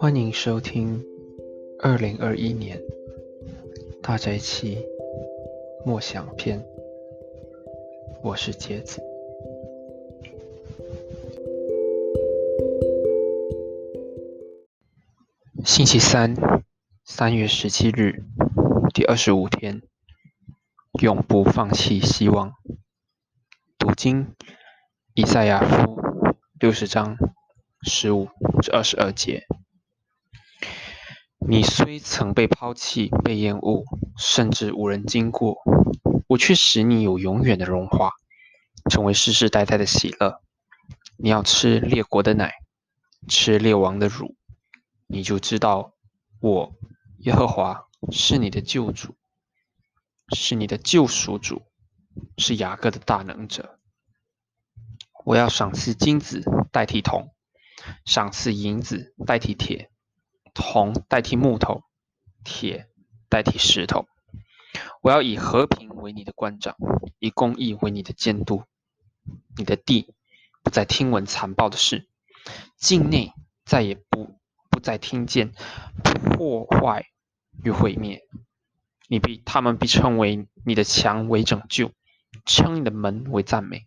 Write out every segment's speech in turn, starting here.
欢迎收听二零二一年大斋期默想篇。我是杰子。星期三，三月十七日，第二十五天，永不放弃希望。读经，以赛亚书六十章十五至二十二节。你虽曾被抛弃、被厌恶，甚至无人经过，我却使你有永远的荣华，成为世世代代的喜乐。你要吃列国的奶，吃列王的乳，你就知道我耶和华是你的救主，是你的救赎主，是雅各的大能者。我要赏赐金子代替铜，赏赐银子代替铁。铜代替木头，铁代替石头。我要以和平为你的官长，以公义为你的监督。你的地不再听闻残暴的事，境内再也不不再听见破坏与毁灭。你必他们必称为你的墙为拯救，称你的门为赞美。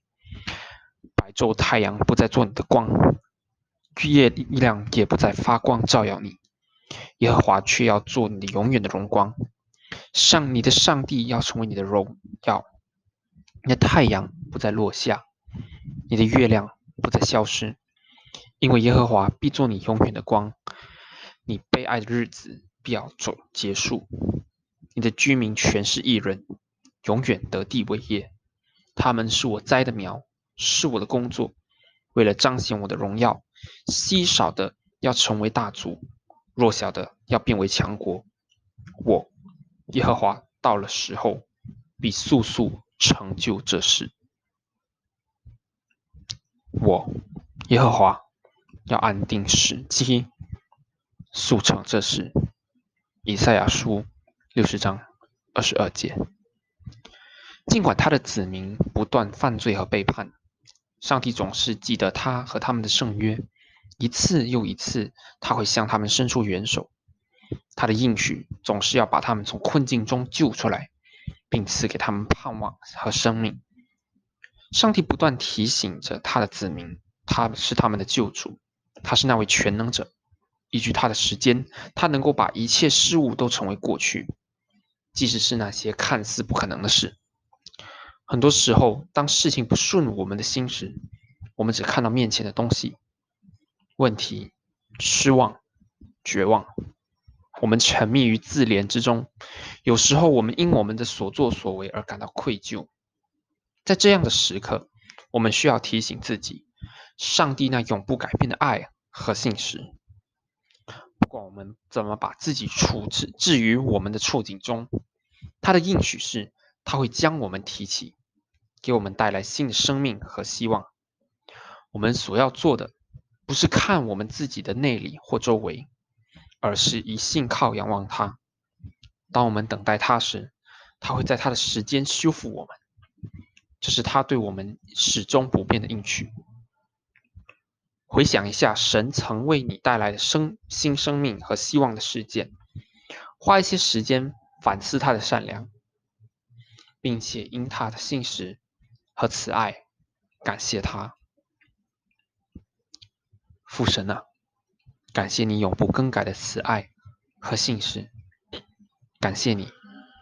白昼太阳不再做你的光，夜亮也不再发光照耀你。耶和华却要做你永远的荣光，上你的上帝要成为你的荣耀，你的太阳不再落下，你的月亮不再消失，因为耶和华必做你永远的光，你被爱的日子必要走结束，你的居民全是异人，永远得地为业，他们是我栽的苗，是我的工作，为了彰显我的荣耀，稀少的要成为大族。弱小的要变为强国，我耶和华到了时候，必速速成就这事。我耶和华要安定时机，速成这事。以赛亚书六十章二十二节。尽管他的子民不断犯罪和背叛，上帝总是记得他和他们的圣约。一次又一次，他会向他们伸出援手。他的应许总是要把他们从困境中救出来，并赐给他们盼望和生命。上帝不断提醒着他的子民，他是他们的救主，他是那位全能者。依据他的时间，他能够把一切事物都成为过去，即使是那些看似不可能的事。很多时候，当事情不顺我们的心时，我们只看到面前的东西。问题、失望、绝望，我们沉迷于自怜之中。有时候，我们因我们的所作所为而感到愧疚。在这样的时刻，我们需要提醒自己：上帝那永不改变的爱和信实。不管我们怎么把自己处置置于我们的处境中，他的应许是，他会将我们提起，给我们带来新的生命和希望。我们所要做的。不是看我们自己的内里或周围，而是以信靠仰望他。当我们等待他时，他会在他的时间修复我们。这是他对我们始终不变的应许。回想一下神曾为你带来的生新生命和希望的事件，花一些时间反思他的善良，并且因他的信实和慈爱感谢他。父神啊，感谢你永不更改的慈爱和信实，感谢你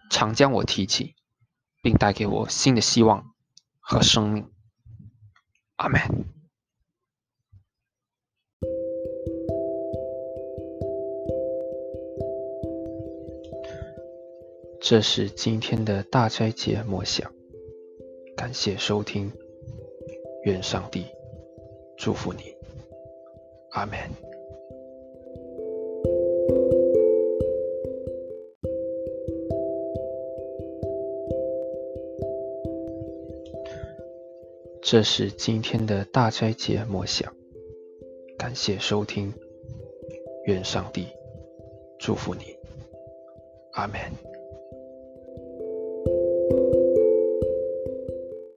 常将我提起，并带给我新的希望和生命。阿门。这是今天的大斋节默想，感谢收听，愿上帝祝福你。阿门。这是今天的大斋节默想，感谢收听，愿上帝祝福你。阿门。